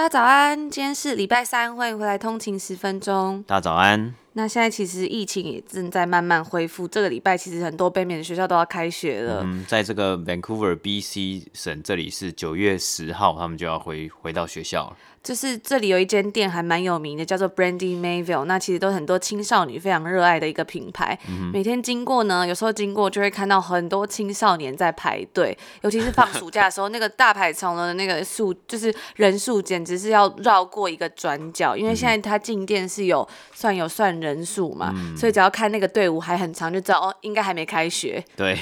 大家早安，今天是礼拜三，欢迎回来通勤十分钟。大早安。那现在其实疫情也正在慢慢恢复，这个礼拜其实很多北美的学校都要开学了。嗯，在这个 Vancouver BC 省，这里是九月十号，他们就要回回到学校了。就是这里有一间店还蛮有名的，叫做 Brandy Mayville。那其实都很多青少年非常热爱的一个品牌。嗯、每天经过呢，有时候经过就会看到很多青少年在排队，尤其是放暑假的时候，那个大排长龙的那个数，就是人数简直是要绕过一个转角。因为现在它进店是有算有算人数嘛、嗯，所以只要看那个队伍还很长，就知道哦，应该还没开学。对，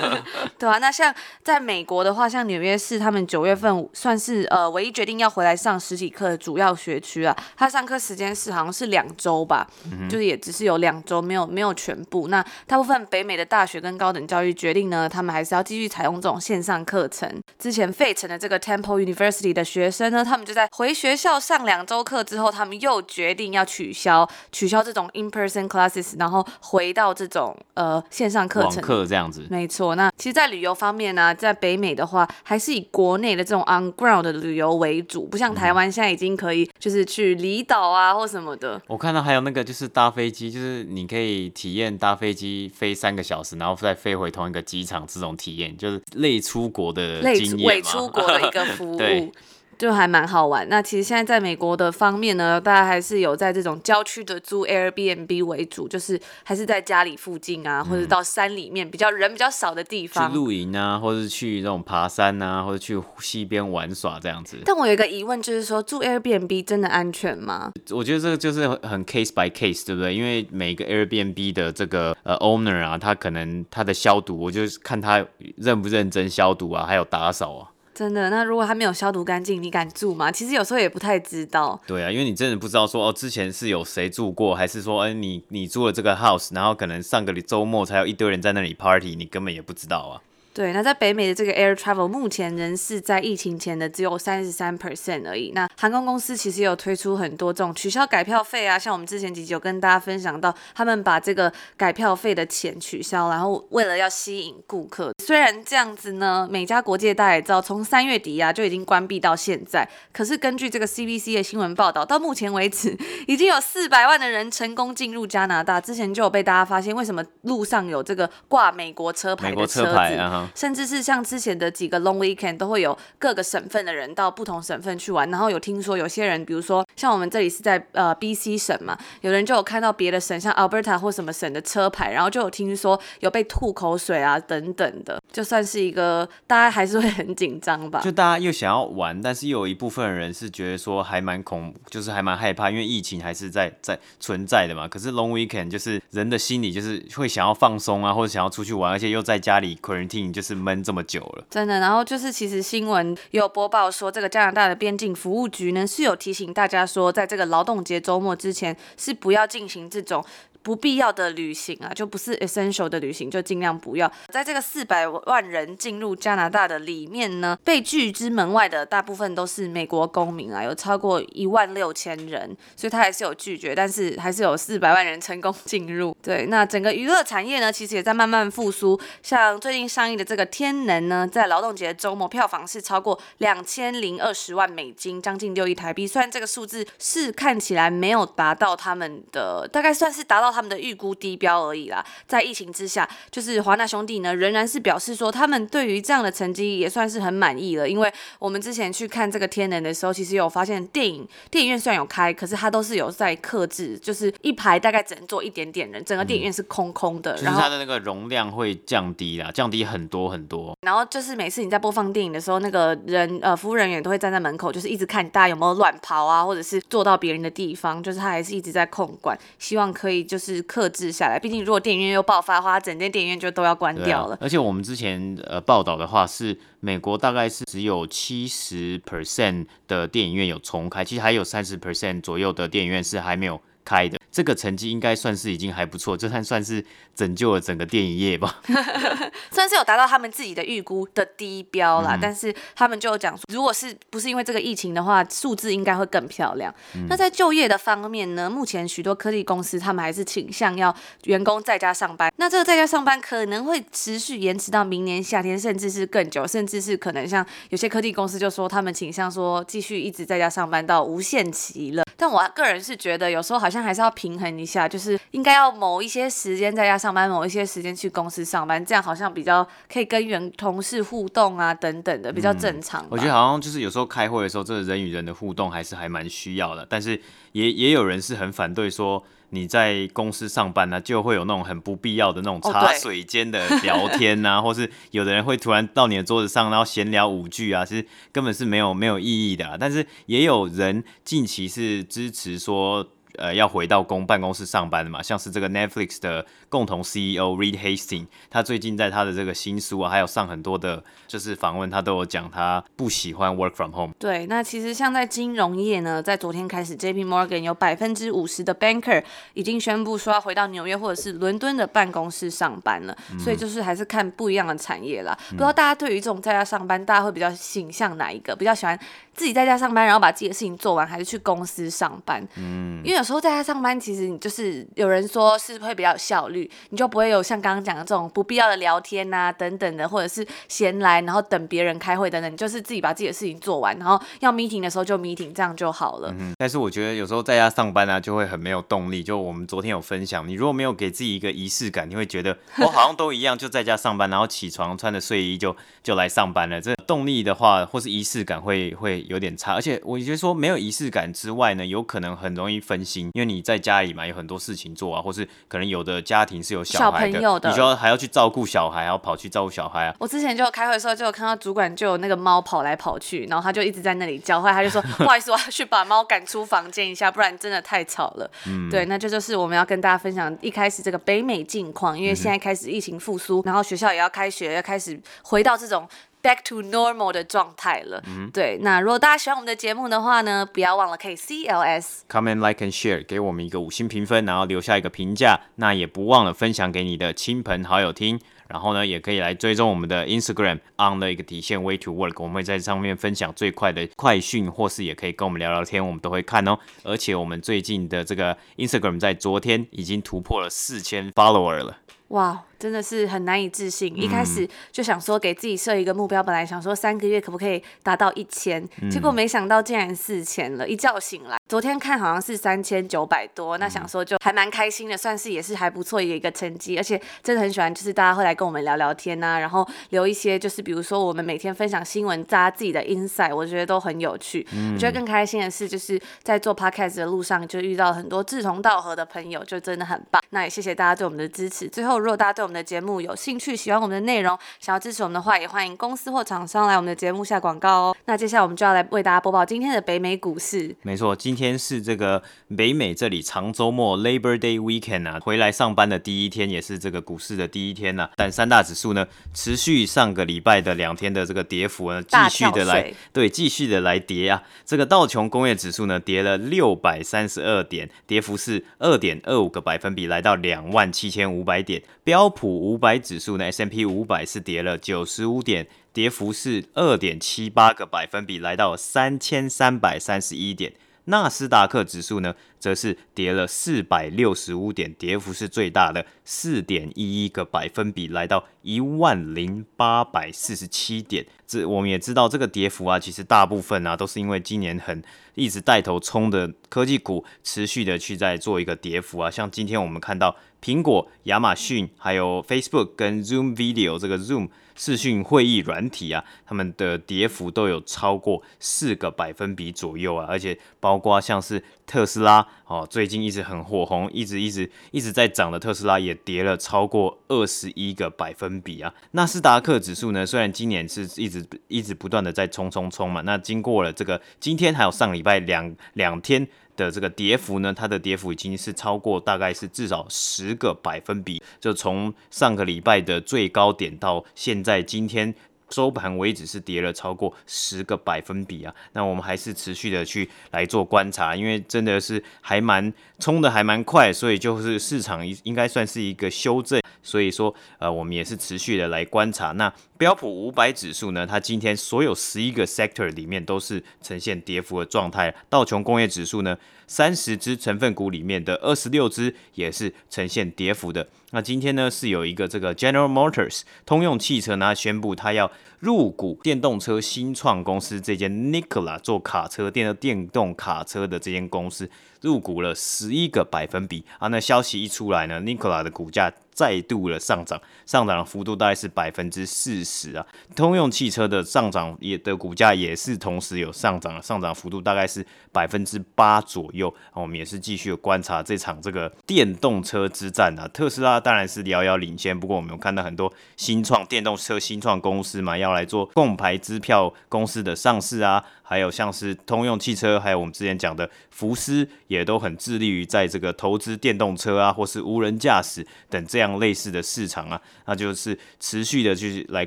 对啊。那像在美国的话，像纽约市，他们九月份算是呃唯一决定要回来上实体课的主要学区啊，他上课时间是好像是两周吧、嗯，就是也只是有两周，没有没有全部。那大部分北美的大学跟高等教育决定呢，他们还是要继续采用这种线上课程。之前费城的这个 Temple University 的学生呢，他们就在回学校上两周课之后，他们又决定要取消取消这种 in-person classes，然后回到这种呃线上课程。网课这样子。没错。那其实，在旅游方面呢、啊，在北美的话，还是以国内的这种 on ground 的旅游为主，不像台湾现在已经。可以，就是去离岛啊，或什么的。我看到还有那个，就是搭飞机，就是你可以体验搭飞机飞三个小时，然后再飞回同一个机场，这种体验就是类出国的经验。类出国的一个服务。就还蛮好玩。那其实现在在美国的方面呢，大家还是有在这种郊区的租 Airbnb 为主，就是还是在家里附近啊，或者到山里面比较人比较少的地方。去露营啊，或者去那种爬山啊，或者去溪边玩耍这样子。但我有一个疑问，就是说住 Airbnb 真的安全吗？我觉得这个就是很 case by case，对不对？因为每个 Airbnb 的这个呃 owner 啊，他可能他的消毒，我就是看他认不认真消毒啊，还有打扫啊。真的，那如果他没有消毒干净，你敢住吗？其实有时候也不太知道。对啊，因为你真的不知道说哦，之前是有谁住过，还是说，哎，你你住了这个 house，然后可能上个周末才有一堆人在那里 party，你根本也不知道啊。对，那在北美的这个 air travel 目前仍是在疫情前的只有三十三 percent 而已。那航空公司其实也有推出很多这种取消改票费啊，像我们之前几集有跟大家分享到，他们把这个改票费的钱取消，然后为了要吸引顾客。虽然这样子呢，每家国际大家也知道，从三月底啊就已经关闭到现在。可是根据这个 CBC 的新闻报道，到目前为止已经有四百万的人成功进入加拿大。之前就有被大家发现，为什么路上有这个挂美国车牌的车子？甚至是像之前的几个 long weekend 都会有各个省份的人到不同省份去玩，然后有听说有些人，比如说像我们这里是在呃 BC 省嘛，有人就有看到别的省，像 Alberta 或什么省的车牌，然后就有听说有被吐口水啊等等的，就算是一个大家还是会很紧张吧。就大家又想要玩，但是又有一部分人是觉得说还蛮恐，就是还蛮害怕，因为疫情还是在在存在的嘛。可是 long weekend 就是人的心理就是会想要放松啊，或者想要出去玩，而且又在家里 quarantine 就是闷。这么久了，真的。然后就是，其实新闻有播报说，这个加拿大的边境服务局呢是有提醒大家说，在这个劳动节周末之前是不要进行这种。不必要的旅行啊，就不是 essential 的旅行，就尽量不要。在这个四百万人进入加拿大的里面呢，被拒之门外的大部分都是美国公民啊，有超过一万六千人，所以他还是有拒绝，但是还是有四百万人成功进入。对，那整个娱乐产业呢，其实也在慢慢复苏。像最近上映的这个《天能》呢，在劳动节周末票房是超过两千零二十万美金，将近六亿台币。虽然这个数字是看起来没有达到他们的，大概算是达到。他们的预估低标而已啦，在疫情之下，就是华纳兄弟呢，仍然是表示说，他们对于这样的成绩也算是很满意了。因为我们之前去看这个天能的时候，其实有发现电影电影院虽然有开，可是它都是有在克制，就是一排大概只能坐一点点人，整个电影院是空空的。然后它的那个容量会降低啦，降低很多很多。然后就是每次你在播放电影的时候，那个人呃服务人员都会站在门口，就是一直看大家有没有乱跑啊，或者是坐到别人的地方，就是他还是一直在控管，希望可以就。就是克制下来。毕竟如果电影院又爆发的话，整间电影院就都要关掉了。啊、而且我们之前呃报道的话是，美国大概是只有七十 percent 的电影院有重开，其实还有三十 percent 左右的电影院是还没有开的。这个成绩应该算是已经还不错，这算算是拯救了整个电影业吧。算是有达到他们自己的预估的低标啦，嗯、但是他们就讲说，如果是不是因为这个疫情的话，数字应该会更漂亮。嗯、那在就业的方面呢，目前许多科技公司他们还是倾向要员工在家上班。那这个在家上班可能会持续延迟到明年夏天，甚至是更久，甚至是可能像有些科技公司就说他们倾向说继续一直在家上班到无限期了。但我个人是觉得有时候好像还是要平衡一下，就是应该要某一些时间在家上班，某一些时间去公司上班，这样好像比较可以跟员同事互动啊，等等的，比较正常。我觉得好像就是有时候开会的时候，这个人与人的互动还是还蛮需要的。但是也也有人是很反对说你在公司上班呢、啊，就会有那种很不必要的那种茶水间的聊天啊，或是有的人会突然到你的桌子上，然后闲聊五句啊，其实根本是没有没有意义的、啊。但是也有人近期是支持说。呃，要回到公办公室上班的嘛，像是这个 Netflix 的共同 CEO Reed Hastings，他最近在他的这个新书啊，还有上很多的，就是访问，他都有讲他不喜欢 work from home。对，那其实像在金融业呢，在昨天开始，JP Morgan 有百分之五十的 banker 已经宣布说要回到纽约或者是伦敦的办公室上班了，嗯、所以就是还是看不一样的产业啦。嗯、不知道大家对于这种在家上班，大家会比较倾向哪一个？比较喜欢自己在家上班，然后把自己的事情做完，还是去公司上班？嗯，因为有时候在家上班，其实你就是有人说是会比较有效率，你就不会有像刚刚讲的这种不必要的聊天啊等等的，或者是闲来然后等别人开会等等，你就是自己把自己的事情做完，然后要 meeting 的时候就 meeting，这样就好了。嗯，但是我觉得有时候在家上班啊，就会很没有动力。就我们昨天有分享，你如果没有给自己一个仪式感，你会觉得我 好像都一样，就在家上班，然后起床穿着睡衣就就来上班了。这动力的话，或是仪式感会会有点差。而且我觉得说没有仪式感之外呢，有可能很容易分心，因为你在家里嘛，有很多事情做啊，或是可能有的家庭是有小孩的，朋友的你就要还要去照顾小孩，还要跑去照顾小孩啊。我之前就开会的时候，就有看到主管就有那个猫跑来跑去，然后他就一直在那里叫，后来他就说 不好意思，我要去把猫赶出房间一下，不然真的太吵了。嗯，对，那这就是我们要跟大家分享一开始这个北美近况，因为现在开始疫情复苏，然后学校也要开学，要开始回到这种。Back to normal 的状态了，嗯、对。那如果大家喜欢我们的节目的话呢，不要忘了可以 CLS comment like and share 给我们一个五星评分，然后留下一个评价。那也不忘了分享给你的亲朋好友听。然后呢，也可以来追踪我们的 Instagram on 的一个底线 way to work，我们会在上面分享最快的快讯，或是也可以跟我们聊聊天，我们都会看哦。而且我们最近的这个 Instagram 在昨天已经突破了四千 follower 了。哇！真的是很难以置信，一开始就想说给自己设一个目标，本来想说三个月可不可以达到一千，结果没想到竟然四千了。一觉醒来，昨天看好像是三千九百多，那想说就还蛮开心的，算是也是还不错的一个成绩。而且真的很喜欢，就是大家会来跟我们聊聊天呐、啊，然后留一些就是比如说我们每天分享新闻，大家自己的 insight，我觉得都很有趣。我觉得更开心的是，就是在做 podcast 的路上就遇到很多志同道合的朋友，就真的很棒。那也谢谢大家对我们的支持。最后，如果大家对我们的节目有兴趣，喜欢我们的内容，想要支持我们的话，也欢迎公司或厂商来我们的节目下广告哦。那接下来我们就要来为大家播报今天的北美股市。没错，今天是这个北美这里长周末 Labor Day Weekend 啊，回来上班的第一天，也是这个股市的第一天呐、啊。但三大指数呢，持续上个礼拜的两天的这个跌幅呢，继续的来对，继续的来跌啊。这个道琼工业指数呢，跌了六百三十二点，跌幅是二点二五个百分比，来到两万七千五百点。标普五百指数呢，S M P 五百是跌了九十五点，跌幅是二点七八个百分比，来到三千三百三十一点。纳斯达克指数呢，则是跌了四百六十五点，跌幅是最大的四点一一个百分比，来到一万零八百四十七点。这我们也知道，这个跌幅啊，其实大部分啊都是因为今年很一直带头冲的科技股，持续的去在做一个跌幅啊。像今天我们看到。苹果、亚马逊、还有 Facebook 跟 Zoom Video 这个 Zoom 视讯会议软体啊，他们的跌幅都有超过四个百分比左右啊，而且包括像是特斯拉哦，最近一直很火红，一直一直一直在涨的特斯拉也跌了超过二十一个百分比啊。纳斯达克指数呢，虽然今年是一直一直不断的在冲冲冲嘛，那经过了这个今天还有上礼拜两两天的这个跌幅呢，它的跌幅已经是超过大概是至少十个百分比，就从上个礼拜的最高点到现在今天。收盘为止是跌了超过十个百分比啊，那我们还是持续的去来做观察，因为真的是还蛮冲的还蛮快，所以就是市场应应该算是一个修正，所以说呃我们也是持续的来观察。那标普五百指数呢，它今天所有十一个 sector 里面都是呈现跌幅的状态，道琼工业指数呢，三十只成分股里面的二十六只也是呈现跌幅的。那今天呢是有一个这个 General Motors 通用汽车呢宣布它要入股电动车新创公司这间 Nikola 做卡车电的电动卡车的这间公司入股了十一个百分比啊。那消息一出来呢，Nikola 的股价。再度的上涨，上涨的幅度大概是百分之四十啊。通用汽车的上涨也的股价也是同时有上涨，上涨幅度大概是百分之八左右。我们也是继续观察这场这个电动车之战啊。特斯拉当然是遥遥领先，不过我们有看到很多新创电动车新创公司嘛，要来做共牌支票公司的上市啊。还有像是通用汽车，还有我们之前讲的福斯，也都很致力于在这个投资电动车啊，或是无人驾驶等这样类似的市场啊，那就是持续的去来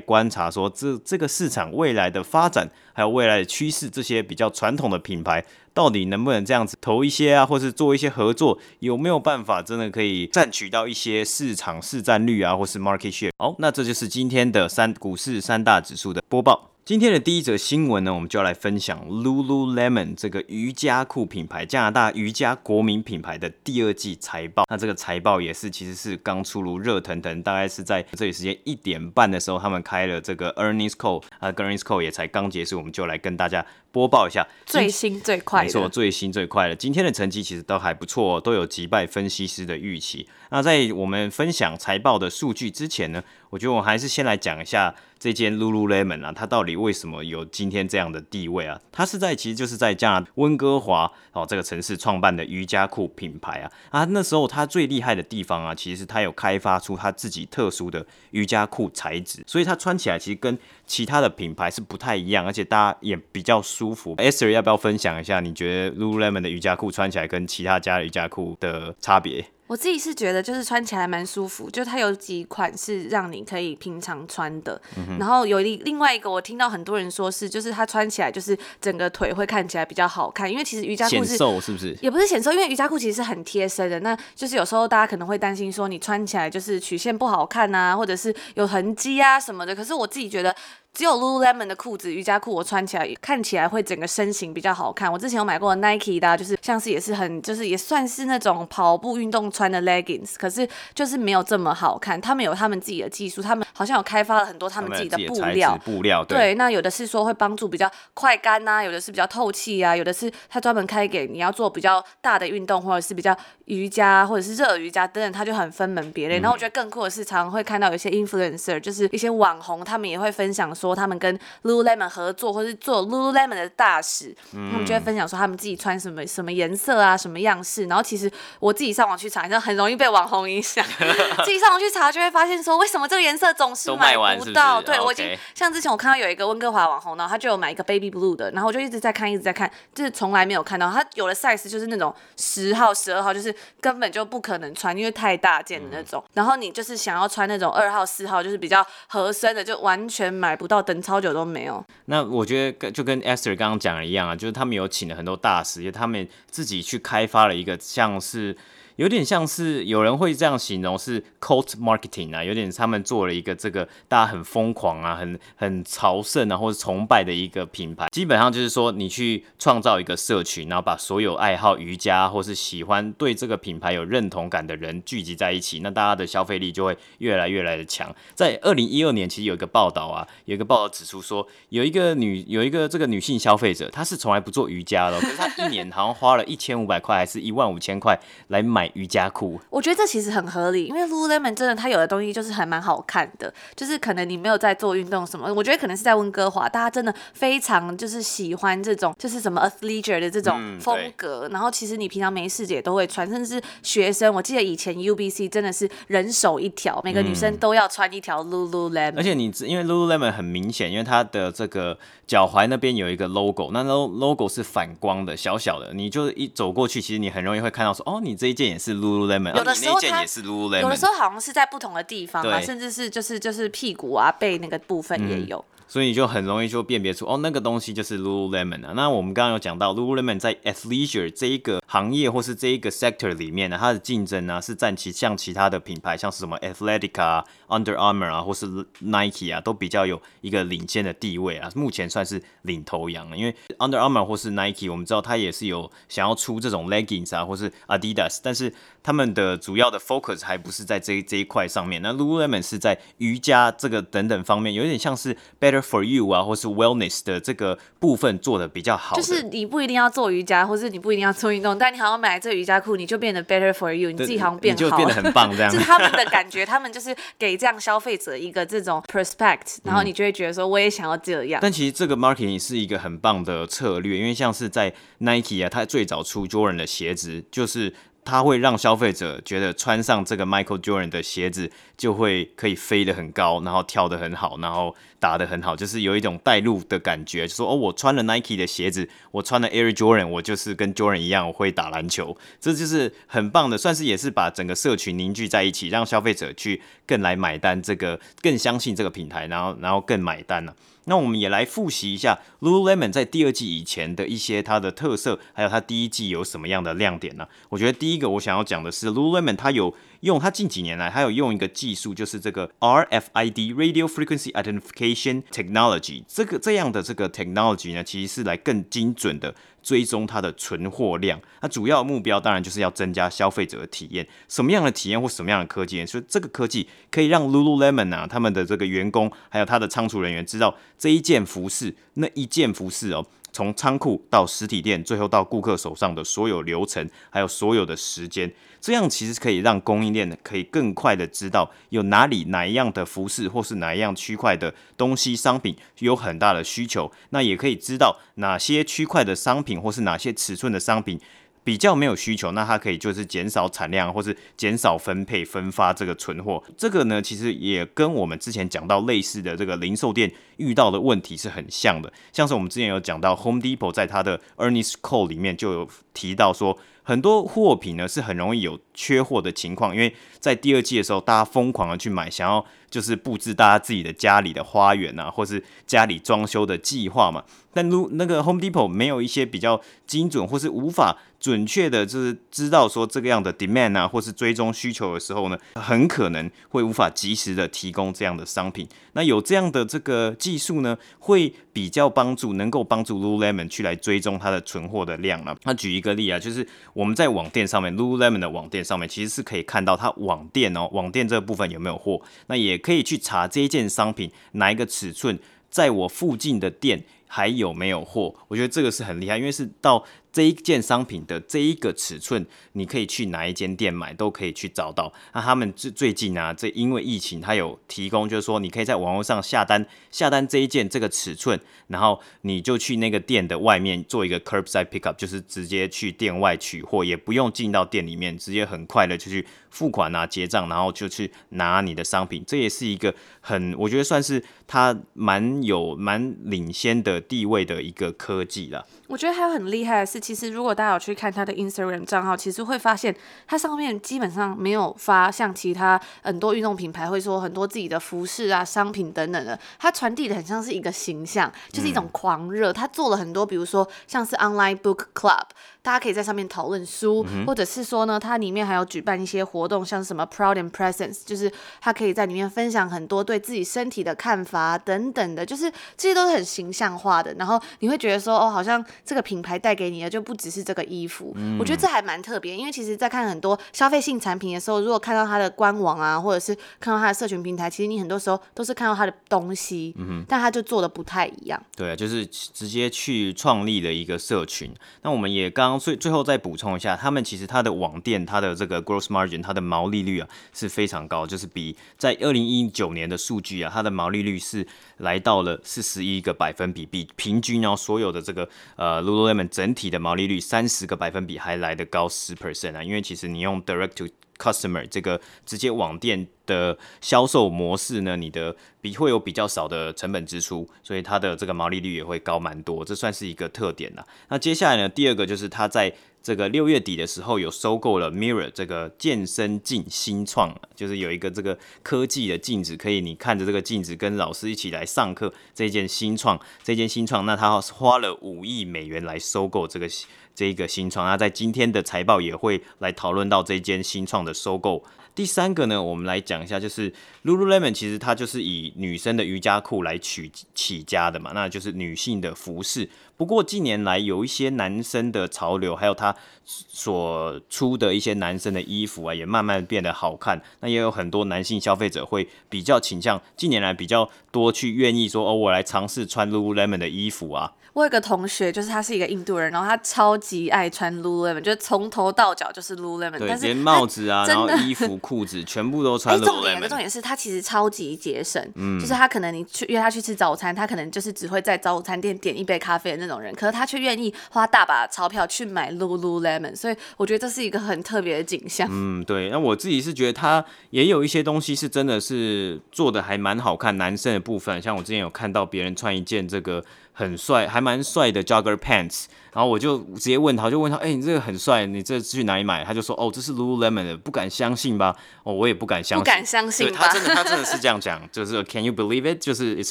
观察说这这个市场未来的发展，还有未来的趋势，这些比较传统的品牌到底能不能这样子投一些啊，或是做一些合作，有没有办法真的可以占取到一些市场市占率啊，或是 market share？好，那这就是今天的三股市三大指数的播报。今天的第一则新闻呢，我们就要来分享 Lululemon 这个瑜伽裤品牌，加拿大瑜伽国民品牌的第二季财报。那这个财报也是其实是刚出炉，热腾腾，大概是在这里时间一点半的时候，他们开了这个 earnings call，啊，earnings call 也才刚结束，我们就来跟大家播报一下最新最快的。没错，最新最快的。今天的成绩其实都还不错，都有击败分析师的预期。那在我们分享财报的数据之前呢，我觉得我还是先来讲一下这间 Lululemon 啊，它到底为什么有今天这样的地位啊？它是在其实就是在加拿大温哥华哦这个城市创办的瑜伽裤品牌啊啊，那时候它最厉害的地方啊，其实它有开发出它自己特殊的瑜伽裤材质，所以它穿起来其实跟其他的品牌是不太一样，而且大家也比较舒服。Ester 要不要分享一下，你觉得 Lululemon 的瑜伽裤穿起来跟其他家的瑜伽裤的差别？我自己是觉得，就是穿起来蛮舒服，就它有几款是让你可以平常穿的，嗯、然后有一另外一个，我听到很多人说是，就是它穿起来就是整个腿会看起来比较好看，因为其实瑜伽裤是瘦，是不是？也不是显瘦，因为瑜伽裤其实是很贴身的，那就是有时候大家可能会担心说你穿起来就是曲线不好看啊，或者是有痕迹啊什么的，可是我自己觉得。只有 Lululemon 的裤子，瑜伽裤，我穿起来看起来会整个身形比较好看。我之前有买过 Nike 的，就是像是也是很，就是也算是那种跑步运动穿的 leggings，可是就是没有这么好看。他们有他们自己的技术，他们好像有开发了很多他们自己的布料。布料对，对，那有的是说会帮助比较快干呐、啊，有的是比较透气啊，有的是他专门开给你要做比较大的运动，或者是比较瑜伽或者是热瑜伽等等，他就很分门别类。然后我觉得更酷的是，常常会看到有些 influencer，就是一些网红，他们也会分享说他们跟 Lululemon 合作，或是做 Lululemon 的大使，嗯、他们就会分享说他们自己穿什么什么颜色啊，什么样式。然后其实我自己上网去查，就很容易被网红影响。自己上网去查就会发现说，为什么这个颜色总是买不到？是是对我已经像之前我看到有一个温哥华网红，然后他就有买一个 Baby Blue 的，然后我就一直在看，一直在看，就是从来没有看到他有的 size 就是那种十号、十二号，就是根本就不可能穿，因为太大件的那种。嗯、然后你就是想要穿那种二号、四号，就是比较合身的，就完全买不到，等超久都没有。那我觉得跟就跟 Esther 刚刚讲的一样啊，就是他们有请了很多大师，也他们自己去开发了一个像是。有点像是有人会这样形容是 cult marketing 啊，有点他们做了一个这个大家很疯狂啊、很很朝圣啊或者崇拜的一个品牌。基本上就是说，你去创造一个社群，然后把所有爱好瑜伽或是喜欢对这个品牌有认同感的人聚集在一起，那大家的消费力就会越来越来的强。在二零一二年，其实有一个报道啊，有一个报道指出说，有一个女有一个这个女性消费者，她是从来不做瑜伽的，可是她一年好像花了一千五百块还是一万五千块来买。买瑜伽裤。我觉得这其实很合理，因为 Lululemon 真的它有的东西就是还蛮好看的，就是可能你没有在做运动什么，我觉得可能是在温哥华，大家真的非常就是喜欢这种就是什么 athleisure 的这种风格，嗯、然后其实你平常没事也都会穿，甚至是学生，我记得以前 UBC 真的是人手一条，每个女生都要穿一条 Lululemon，而且你因为 Lululemon 很明显，因为它的这个脚踝那边有一个 logo，那 logo 是反光的，小小的，你就一走过去，其实你很容易会看到说，哦，你这一件也是 Lululemon，有的时候它也是 Lululemon，有的时候好像是在不同的地方啊，甚至是就是就是屁股啊背那个部分也有。嗯所以你就很容易就辨别出哦，那个东西就是 Lululemon 啊。那我们刚刚有讲到 Lululemon 在 athleisure 这一个行业或是这一个 sector 里面呢，它的竞争呢是占其像其他的品牌，像是什么 Athletica 啊、Under Armour 啊，或是 Nike 啊，都比较有一个领先的地位啊。目前算是领头羊了，因为 Under Armour 或是 Nike，我们知道它也是有想要出这种 leggings 啊，或是 Adidas，但是他们的主要的 focus 还不是在这这一块上面。那 Lululemon 是在瑜伽这个等等方面，有点像是 Better for you 啊，或是 wellness 的这个部分做的比较好。就是你不一定要做瑜伽，或是你不一定要做运动，但你好像买这瑜伽裤，你就变得 Better for you，你自己好像变好，你就变得很棒这样。就是他们的感觉，他们就是给这样消费者一个这种 perspective，然后你就会觉得说，我也想要这样。但其实这个 marketing 是一个很棒的策略，因为像是在 Nike 啊，它最早出 Jordan 的鞋子就是。它会让消费者觉得穿上这个 Michael Jordan 的鞋子就会可以飞得很高，然后跳得很好，然后打得很好，就是有一种带入的感觉，就说哦，我穿了 Nike 的鞋子，我穿了 Air Jordan，我就是跟 Jordan 一样，我会打篮球，这就是很棒的，算是也是把整个社群凝聚在一起，让消费者去更来买单，这个更相信这个品牌，然后然后更买单了。那我们也来复习一下 Lululemon 在第二季以前的一些它的特色，还有它第一季有什么样的亮点呢？我觉得第一个我想要讲的是 Lululemon 它有用它近几年来，它有用一个技术，就是这个 RFID Radio Frequency Identification Technology 这个这样的这个 technology 呢，其实是来更精准的。追踪它的存货量，那主要目标当然就是要增加消费者的体验。什么样的体验或什么样的科技？所以这个科技可以让 Lululemon 啊，他们的这个员工还有他的仓储人员知道这一件服饰，那一件服饰哦。从仓库到实体店，最后到顾客手上的所有流程，还有所有的时间，这样其实可以让供应链可以更快的知道有哪里哪一样的服饰或是哪一样区块的东西商品有很大的需求，那也可以知道哪些区块的商品或是哪些尺寸的商品。比较没有需求，那它可以就是减少产量，或是减少分配分发这个存货。这个呢，其实也跟我们之前讲到类似的这个零售店遇到的问题是很像的。像是我们之前有讲到 Home Depot 在它的 Earnings Call 里面就有提到说，很多货品呢是很容易有缺货的情况，因为在第二季的时候，大家疯狂的去买，想要就是布置大家自己的家里的花园啊，或是家里装修的计划嘛。但如那个 Home Depot 没有一些比较精准，或是无法准确的，就是知道说这个样的 demand 啊，或是追踪需求的时候呢，很可能会无法及时的提供这样的商品。那有这样的这个技术呢，会比较帮助，能够帮助 Lululemon 去来追踪它的存货的量啊。那举一个例啊，就是我们在网店上面，Lululemon 的网店上面，其实是可以看到它网店哦，网店这部分有没有货。那也可以去查这一件商品哪一个尺寸，在我附近的店还有没有货？我觉得这个是很厉害，因为是到。这一件商品的这一个尺寸，你可以去哪一间店买，都可以去找到。那他们最最近啊，这因为疫情，他有提供，就是说你可以在网络上下单，下单这一件这个尺寸，然后你就去那个店的外面做一个 curbside pickup，就是直接去店外取货，也不用进到店里面，直接很快的就去付款啊、结账，然后就去拿你的商品。这也是一个很，我觉得算是它蛮有蛮领先的地位的一个科技了。我觉得还有很厉害的是，其实如果大家有去看他的 Instagram 账号，其实会发现他上面基本上没有发像其他很多运动品牌会说很多自己的服饰啊、商品等等的，他传递的很像是一个形象，就是一种狂热。他做了很多，比如说像是 Online Book Club。大家可以在上面讨论书，嗯、或者是说呢，它里面还有举办一些活动，像什么 Proud and Presence，就是他可以在里面分享很多对自己身体的看法等等的，就是这些都是很形象化的。然后你会觉得说，哦，好像这个品牌带给你的就不只是这个衣服。嗯、我觉得这还蛮特别，因为其实，在看很多消费性产品的时候，如果看到它的官网啊，或者是看到它的社群平台，其实你很多时候都是看到它的东西，嗯、但它就做的不太一样。对啊，就是直接去创立了一个社群。那我们也刚刚最最后再补充一下，他们其实它的网店，它的这个 gross margin，它的毛利率啊是非常高，就是比在二零一九年的数据啊，它的毛利率是来到了四十一个百分比，比平均哦所有的这个呃 Lululemon 整体的毛利率三十个百分比还来得高十 percent 啊，因为其实你用 direct to customer 这个直接网店的销售模式呢，你的比会有比较少的成本支出，所以它的这个毛利率也会高蛮多，这算是一个特点啦。那接下来呢，第二个就是它在这个六月底的时候有收购了 Mirror 这个健身镜新创，就是有一个这个科技的镜子，可以你看着这个镜子跟老师一起来上课，这件新创，这件新创，那他花了五亿美元来收购这个。这一个新创，那在今天的财报也会来讨论到这间新创的收购。第三个呢，我们来讲一下，就是 Lululemon 其实它就是以女生的瑜伽裤来取起家的嘛，那就是女性的服饰。不过近年来有一些男生的潮流，还有他所出的一些男生的衣服啊，也慢慢变得好看。那也有很多男性消费者会比较倾向近年来比较多去愿意说，哦，我来尝试穿 Lululemon 的衣服啊。我有个同学，就是他是一个印度人，然后他超级爱穿 Lululemon，就是从头到脚就是 Lululemon，对，但是连帽子啊，然后衣服、裤子全部都穿 Lululemon。重点重点是他其实超级节省，嗯，就是他可能你去约他去吃早餐，他可能就是只会在早餐店点一杯咖啡的那种人，可是他却愿意花大把钞票去买 Lululemon，所以我觉得这是一个很特别的景象。嗯，对，那我自己是觉得他也有一些东西是真的是做的还蛮好看，男生的部分，像我之前有看到别人穿一件这个。很帅，还蛮帅的 jogger pants。然后我就直接问他，就问他，哎、欸，你这个很帅，你这是去哪里买？他就说，哦，这是 Lululemon 的，不敢相信吧？哦，我也不敢相信，不敢相信吧？他真的，他真的是这样讲，就是 Can you believe it？就是 It's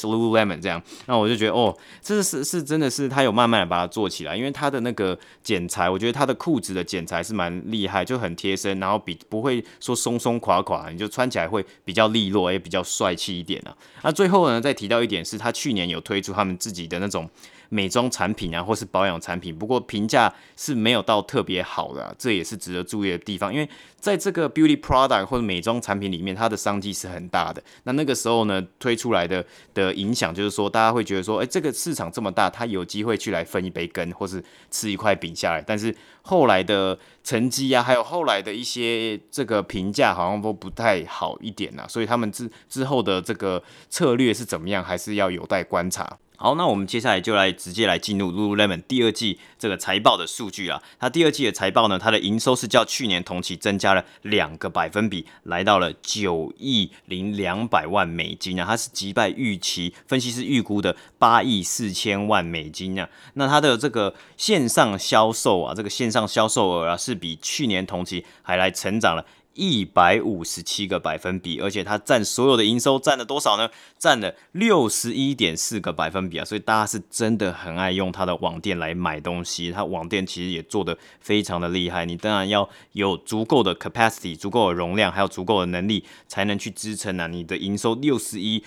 Lululemon 这样。那我就觉得，哦，这是是真的是他有慢慢的把它做起来，因为他的那个剪裁，我觉得他的裤子的剪裁是蛮厉害，就很贴身，然后比不会说松松垮垮，你就穿起来会比较利落，也比较帅气一点啊。那最后呢，再提到一点是，他去年有推出他们自己的那种。美妆产品啊，或是保养产品，不过评价是没有到特别好的，这也是值得注意的地方。因为在这个 beauty product 或者美妆产品里面，它的商机是很大的。那那个时候呢，推出来的的影响就是说，大家会觉得说，诶，这个市场这么大，它有机会去来分一杯羹，或是吃一块饼下来。但是后来的成绩啊，还有后来的一些这个评价，好像都不太好一点啊。所以他们之之后的这个策略是怎么样，还是要有待观察。好，那我们接下来就来直接来进入 Lululemon 第二季这个财报的数据啊。它第二季的财报呢，它的营收是较去年同期增加了两个百分比，来到了九亿零两百万美金啊。它是击败预期，分析师预估的八亿四千万美金啊。那它的这个线上销售啊，这个线上销售额啊，是比去年同期还来成长了。一百五十七个百分比，而且它占所有的营收占了多少呢？占了六十一点四个百分比啊！所以大家是真的很爱用它的网店来买东西，它网店其实也做得非常的厉害。你当然要有足够的 capacity、足够的容量，还有足够的能力，才能去支撑啊！你的营收六十一。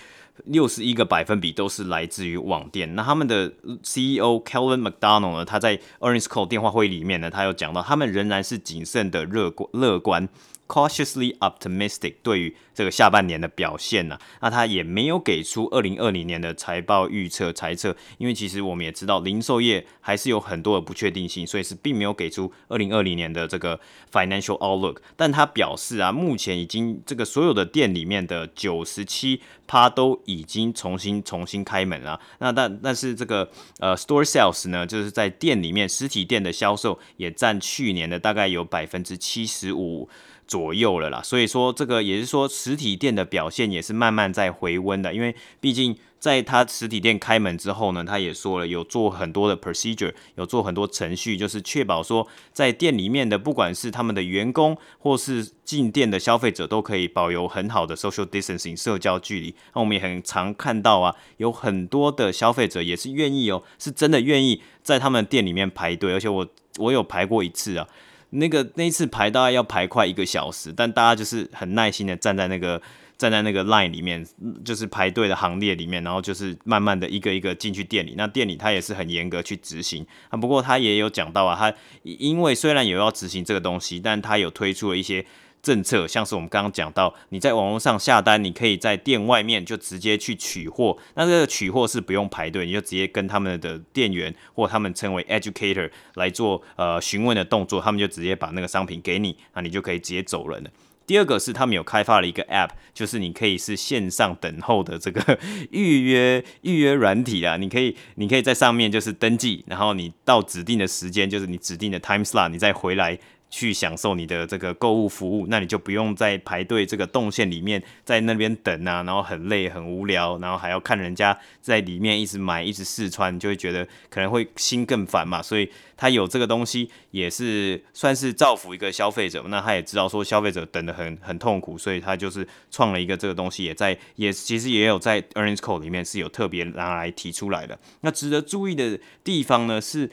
六十一个百分比都是来自于网店。那他们的 CEO Calvin McDonald 呢？他在 Earnings Call 电话会里面呢，他有讲到，他们仍然是谨慎的乐观乐观。Cautiously optimistic 对于这个下半年的表现呢、啊，那他也没有给出二零二零年的财报预测猜测，因为其实我们也知道零售业还是有很多的不确定性，所以是并没有给出二零二零年的这个 financial outlook。但他表示啊，目前已经这个所有的店里面的九十七趴都已经重新重新开门了。那但但是这个呃 store sales 呢，就是在店里面实体店的销售也占去年的大概有百分之七十五。左右了啦，所以说这个也是说实体店的表现也是慢慢在回温的，因为毕竟在他实体店开门之后呢，他也说了有做很多的 procedure，有做很多程序，就是确保说在店里面的不管是他们的员工或是进店的消费者都可以保有很好的 social distancing 社交距离。那我们也很常看到啊，有很多的消费者也是愿意哦，是真的愿意在他们店里面排队，而且我我有排过一次啊。那个那一次排大概要排快一个小时，但大家就是很耐心的站在那个站在那个 line 里面，就是排队的行列里面，然后就是慢慢的一个一个进去店里。那店里他也是很严格去执行啊。不过他也有讲到啊，他因为虽然有要执行这个东西，但他有推出了一些。政策像是我们刚刚讲到，你在网络上下单，你可以在店外面就直接去取货。那这个取货是不用排队，你就直接跟他们的店员或他们称为 educator 来做呃询问的动作，他们就直接把那个商品给你，那你就可以直接走人了。第二个是他们有开发了一个 app，就是你可以是线上等候的这个 预约预约软体啊，你可以你可以在上面就是登记，然后你到指定的时间，就是你指定的 time slot，你再回来。去享受你的这个购物服务，那你就不用在排队这个动线里面在那边等啊，然后很累很无聊，然后还要看人家在里面一直买一直试穿，就会觉得可能会心更烦嘛。所以他有这个东西也是算是造福一个消费者。那他也知道说消费者等得很很痛苦，所以他就是创了一个这个东西，也在也其实也有在 earnings call 里面是有特别拿来提出来的。那值得注意的地方呢是。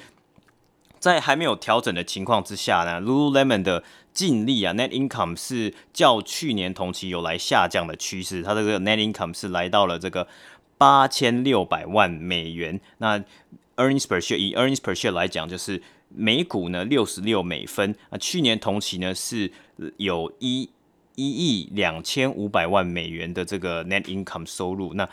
在还没有调整的情况之下呢，Lululemon 的净利啊，net income 是较去年同期有来下降的趋势，它的这个 net income 是来到了这个八千六百万美元。那 earnings per share 以 earnings per share 来讲，就是每股呢六十六美分啊，去年同期呢是有一一亿两千五百万美元的这个 net income 收入。那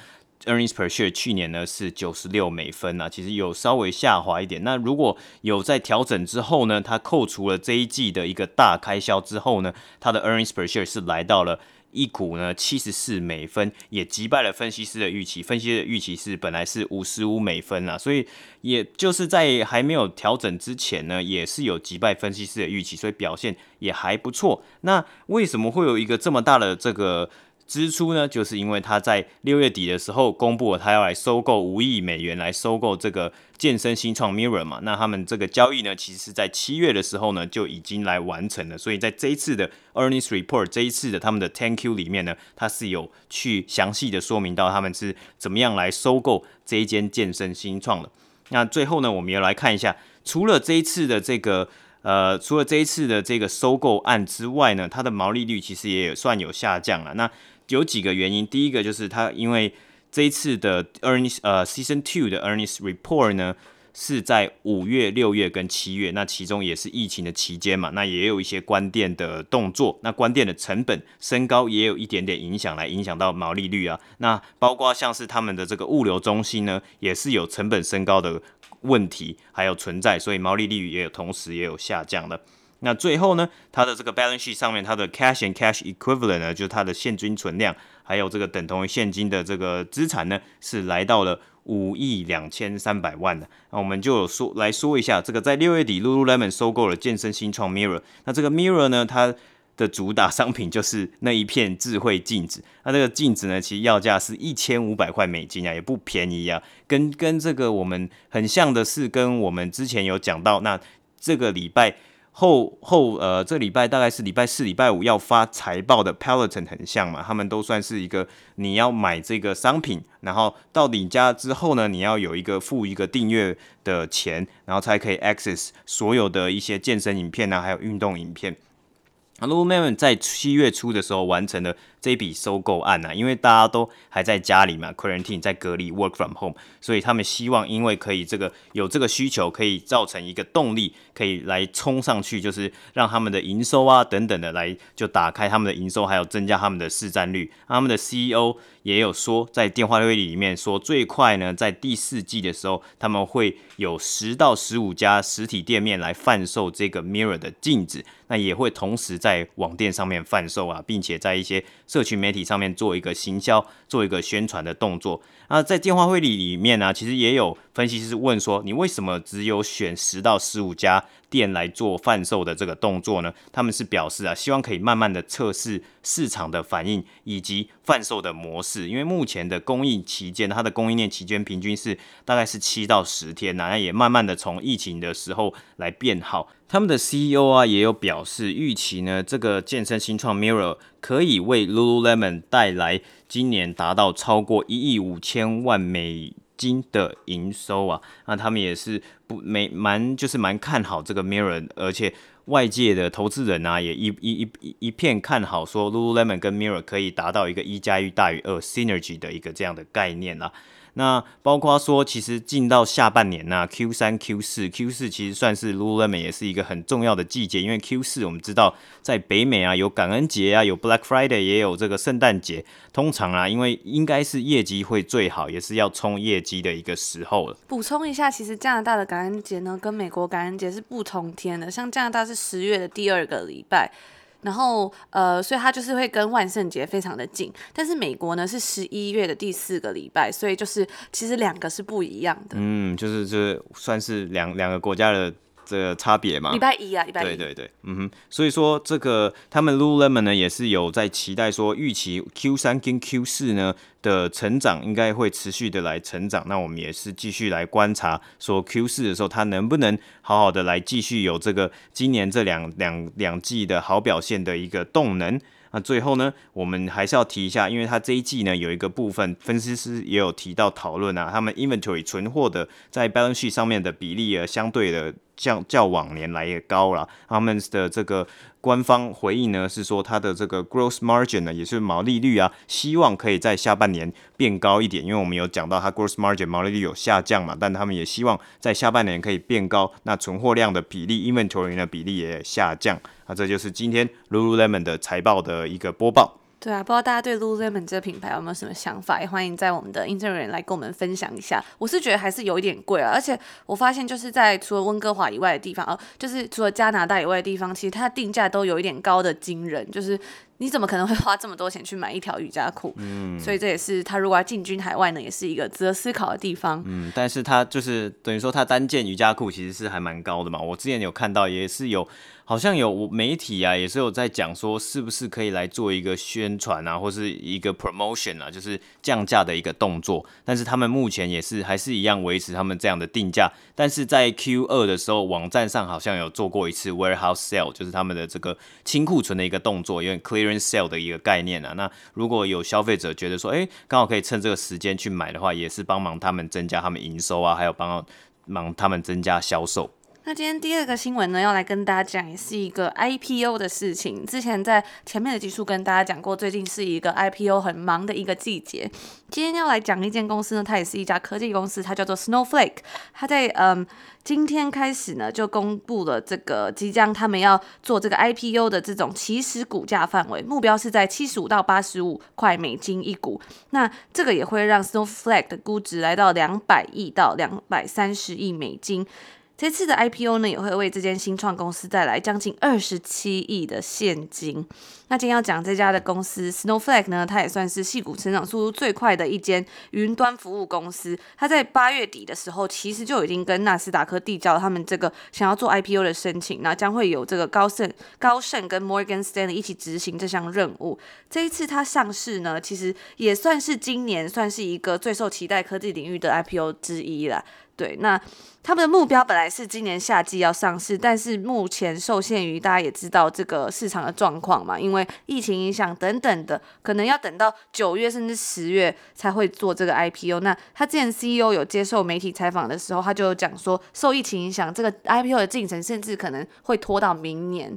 Earnings per share 去年呢是九十六美分啊，其实有稍微下滑一点。那如果有在调整之后呢，它扣除了这一季的一个大开销之后呢，它的 Earnings per share 是来到了一股呢七十四美分，也击败了分析师的预期。分析师的预期是本来是五十五美分啊，所以也就是在还没有调整之前呢，也是有击败分析师的预期，所以表现也还不错。那为什么会有一个这么大的这个？支出呢，就是因为他在六月底的时候公布了他要来收购五亿美元来收购这个健身新创 Mirror 嘛，那他们这个交易呢，其实是在七月的时候呢就已经来完成了，所以在这一次的 Earnings Report 这一次的他们的 10Q 里面呢，他是有去详细的说明到他们是怎么样来收购这一间健身新创的。那最后呢，我们也来看一下，除了这一次的这个。呃，除了这一次的这个收购案之外呢，它的毛利率其实也算有下降了。那有几个原因，第一个就是它因为这一次的 earnings 呃 season two 的 earnings report 呢是在五月、六月跟七月，那其中也是疫情的期间嘛，那也有一些关店的动作，那关店的成本升高也有一点点影响，来影响到毛利率啊。那包括像是他们的这个物流中心呢，也是有成本升高的。问题还有存在，所以毛利率也有同时也有下降的。那最后呢，它的这个 balance sheet 上面，它的 cash and cash equivalent 呢，就是它的现金存量，还有这个等同于现金的这个资产呢，是来到了五亿两千三百万的。那我们就有说来说一下，这个在六月底，Lululemon 收购了健身新创 Mirror。那这个 Mirror 呢，它的主打商品就是那一片智慧镜子，那这个镜子呢，其实要价是一千五百块美金啊，也不便宜啊。跟跟这个我们很像的是，跟我们之前有讲到，那这个礼拜后后呃，这礼拜大概是礼拜四、礼拜五要发财报的 Peloton 很像嘛，他们都算是一个你要买这个商品，然后到你家之后呢，你要有一个付一个订阅的钱，然后才可以 access 所有的一些健身影片啊，还有运动影片。Lululemon 在七月初的时候完成了这笔收购案啊，因为大家都还在家里嘛，quarantine 在隔离，work from home，所以他们希望因为可以这个有这个需求，可以造成一个动力，可以来冲上去，就是让他们的营收啊等等的来就打开他们的营收，还有增加他们的市占率。他们的 CEO 也有说，在电话会议里面说，最快呢在第四季的时候，他们会有十到十五家实体店面来贩售这个 Mirror 的镜子。那也会同时在网店上面贩售啊，并且在一些社群媒体上面做一个行销、做一个宣传的动作。那在电话会议里面呢，其实也有分析师问说，你为什么只有选十到十五家店来做贩售的这个动作呢？他们是表示啊，希望可以慢慢的测试市场的反应以及贩售的模式。因为目前的供应期间，它的供应链期间平均是大概是七到十天，那也慢慢的从疫情的时候来变好。他们的 CEO 啊也有表示，预期呢这个健身新创 Mirror 可以为 Lululemon 带来今年达到超过一亿五千万美金的营收啊。那他们也是不没蛮就是蛮看好这个 Mirror，而且外界的投资人啊也一一一一片看好，说 Lululemon 跟 Mirror 可以达到一个一加一大于二 Synergy 的一个这样的概念啊。那包括说，其实进到下半年呐、，Q 三、Q 四、Q 四其实算是 Lululemon 也是一个很重要的季节，因为 Q 四我们知道在北美啊有感恩节啊，有 Black Friday，也有这个圣诞节，通常啊，因为应该是业绩会最好，也是要冲业绩的一个时候了。补充一下，其实加拿大的感恩节呢，跟美国感恩节是不同天的，像加拿大是十月的第二个礼拜。然后，呃，所以它就是会跟万圣节非常的近，但是美国呢是十一月的第四个礼拜，所以就是其实两个是不一样的。嗯，就是这算是两两个国家的。这个差别嘛，礼拜一啊，礼拜一。对对对，嗯哼，所以说这个他们 Lululemon 呢也是有在期待说，预期 Q 三跟 Q 四呢的成长应该会持续的来成长。那我们也是继续来观察，说 Q 四的时候它能不能好好的来继续有这个今年这两两两季的好表现的一个动能。那最后呢，我们还是要提一下，因为它这一季呢有一个部分分析师也有提到讨论啊，他们 inventory 存货的在 balance sheet 上面的比例啊，相对的。较较往年来也高了，他们的这个官方回应呢是说，它的这个 gross margin 呢也是毛利率啊，希望可以在下半年变高一点，因为我们有讲到它 gross margin 毛利率有下降嘛，但他们也希望在下半年可以变高，那存货量的比例 inventory 的比例也下降，那这就是今天 Lululemon 的财报的一个播报。对啊，不知道大家对 Lululemon 这个品牌有没有什么想法？也欢迎在我们的 Instagram 来跟我们分享一下。我是觉得还是有一点贵啊，而且我发现就是在除了温哥华以外的地方，哦，就是除了加拿大以外的地方，其实它的定价都有一点高的惊人，就是。你怎么可能会花这么多钱去买一条瑜伽裤？嗯，所以这也是他如果要进军海外呢，也是一个值得思考的地方。嗯，但是他就是等于说他单件瑜伽裤其实是还蛮高的嘛。我之前有看到，也是有好像有媒体啊，也是有在讲说，是不是可以来做一个宣传啊，或是一个 promotion 啊，就是降价的一个动作。但是他们目前也是还是一样维持他们这样的定价。但是在 Q 二的时候，网站上好像有做过一次 warehouse sale，就是他们的这个清库存的一个动作，因为 clearance。sale 的一个概念啊，那如果有消费者觉得说，哎，刚好可以趁这个时间去买的话，也是帮忙他们增加他们营收啊，还有帮忙他们增加销售。那今天第二个新闻呢，要来跟大家讲，也是一个 IPO 的事情。之前在前面的集数跟大家讲过，最近是一个 IPO 很忙的一个季节。今天要来讲一间公司呢，它也是一家科技公司，它叫做 Snowflake。它在嗯今天开始呢，就公布了这个即将他们要做这个 IPO 的这种起始股价范围，目标是在七十五到八十五块美金一股。那这个也会让 Snowflake 的估值来到两百亿到两百三十亿美金。这次的 IPO 呢，也会为这间新创公司带来将近二十七亿的现金。那今天要讲这家的公司 Snowflake 呢，它也算是矽谷成长速度最快的一间云端服务公司。它在八月底的时候，其实就已经跟纳斯达克递交了他们这个想要做 IPO 的申请。那将会有这个高盛、高盛跟 Morgan Stanley 一起执行这项任务。这一次它上市呢，其实也算是今年算是一个最受期待科技领域的 IPO 之一了。对，那他们的目标本来是今年夏季要上市，但是目前受限于大家也知道这个市场的状况嘛，因为疫情影响等等的，可能要等到九月甚至十月才会做这个 IPO。那他之前 CEO 有接受媒体采访的时候，他就讲说，受疫情影响，这个 IPO 的进程甚至可能会拖到明年。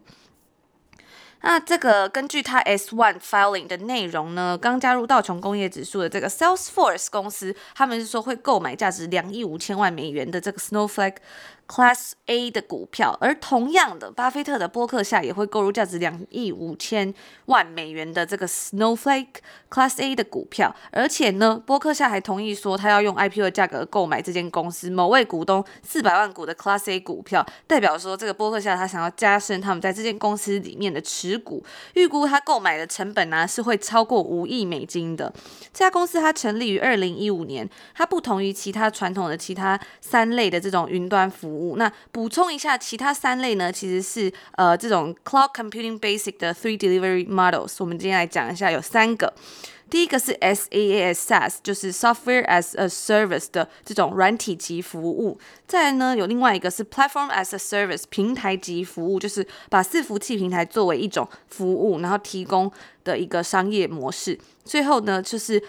那这个根据它 S one filing 的内容呢，刚加入道琼工业指数的这个 Salesforce 公司，他们是说会购买价值两亿五千万美元的这个 Snowflake。Class A 的股票，而同样的，巴菲特的波克夏也会购入价值两亿五千万美元的这个 Snowflake Class A 的股票，而且呢，波克夏还同意说他要用 IPO 的价格购买这间公司某位股东四百万股的 Class A 股票，代表说这个波克夏他想要加深他们在这间公司里面的持股，预估他购买的成本呢、是会超过五亿美金的。这家公司它成立于二零一五年，它不同于其他传统的其他三类的这种云端服务。务那补充一下，其他三类呢，其实是呃这种 cloud computing basic 的 three delivery models。我们今天来讲一下，有三个。第一个是 SaaS SaaS，就是 software as a service 的这种软体级服务。再呢，有另外一个是 platform as a service 平台级服务，就是把伺服器平台作为一种服务，然后提供的一个商业模式。最后呢，就是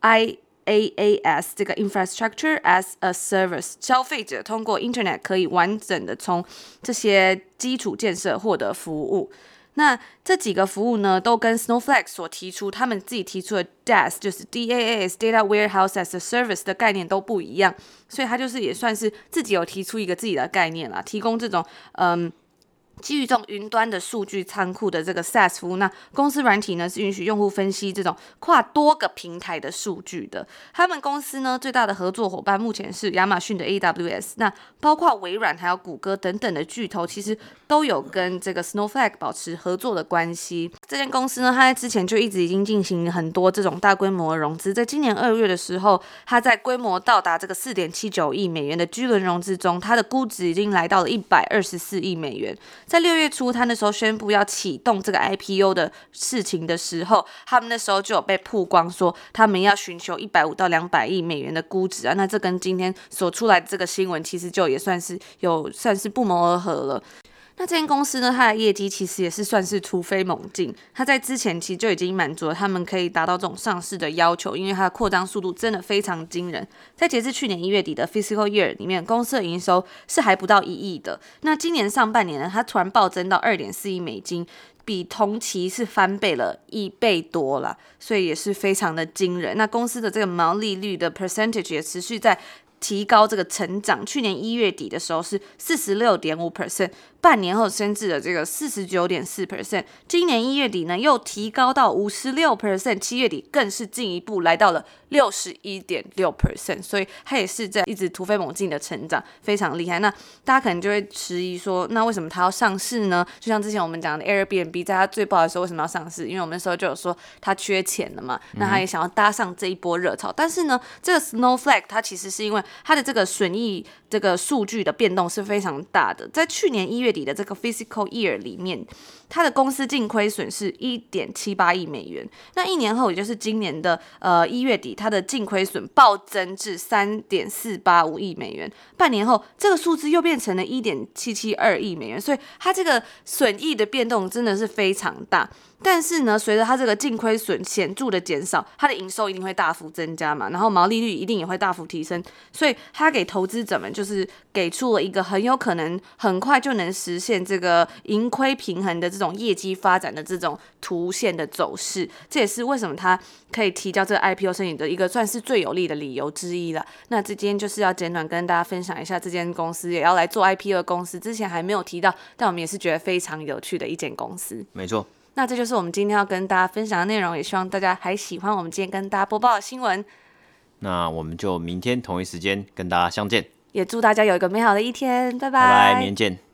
I AAS 这个 Infrastructure as a Service，消费者通过 Internet 可以完整的从这些基础建设获得服务。那这几个服务呢，都跟 Snowflake 所提出他们自己提出的 DaaS，就是 DaaS Data Warehouse as a Service 的概念都不一样，所以它就是也算是自己有提出一个自己的概念啦，提供这种嗯。基于这种云端的数据仓库的这个 SaaS 服务，那公司软体呢是允许用户分析这种跨多个平台的数据的。他们公司呢最大的合作伙伴目前是亚马逊的 AWS，那包括微软还有谷歌等等的巨头，其实都有跟这个 Snowflake 保持合作的关系。这间公司呢，它在之前就一直已经进行很多这种大规模的融资，在今年二月的时候，它在规模到达这个四点七九亿美元的 G 轮融资中，它的估值已经来到了一百二十四亿美元。在六月初，他那时候宣布要启动这个 IPO 的事情的时候，他们那时候就有被曝光说，他们要寻求一百五到两百亿美元的估值啊。那这跟今天所出来的这个新闻，其实就也算是有算是不谋而合了。那这间公司呢，它的业绩其实也是算是突飞猛进。它在之前其实就已经满足了他们可以达到这种上市的要求，因为它的扩张速度真的非常惊人。在截至去年一月底的 fiscal year 里面，公司的营收是还不到一亿的。那今年上半年呢，它突然暴增到二点四亿美金，比同期是翻倍了一倍多了，所以也是非常的惊人。那公司的这个毛利率的 percentage 也持续在提高这个成长。去年一月底的时候是四十六点五 percent。半年后升至了这个四十九点四 percent，今年一月底呢又提高到五十六 percent，七月底更是进一步来到了六十一点六 percent，所以它也是在一直突飞猛进的成长，非常厉害。那大家可能就会迟疑说，那为什么它要上市呢？就像之前我们讲的 Airbnb，在它最爆的时候为什么要上市？因为我们那时候就有说它缺钱了嘛，那它也想要搭上这一波热潮。但是呢，这个 Snowflake 它其实是因为它的这个损益这个数据的变动是非常大的，在去年一月底的这个 fiscal year 里面，它的公司净亏损是一点七八亿美元。那一年后，也就是今年的呃一月底，它的净亏损暴增至三点四八五亿美元。半年后，这个数字又变成了一点七七二亿美元。所以，它这个损益的变动真的是非常大。但是呢，随着它这个净亏损显著的减少，它的营收一定会大幅增加嘛，然后毛利率一定也会大幅提升，所以它给投资者们就是给出了一个很有可能很快就能实现这个盈亏平衡的这种业绩发展的这种图线的走势，这也是为什么它可以提交这个 IPO 申请的一个算是最有利的理由之一了。那这今天就是要简短跟大家分享一下这间公司也要来做 IPO 公司，之前还没有提到，但我们也是觉得非常有趣的一间公司。没错。那这就是我们今天要跟大家分享的内容，也希望大家还喜欢我们今天跟大家播报的新闻。那我们就明天同一时间跟大家相见，也祝大家有一个美好的一天，拜拜，拜拜，明天见。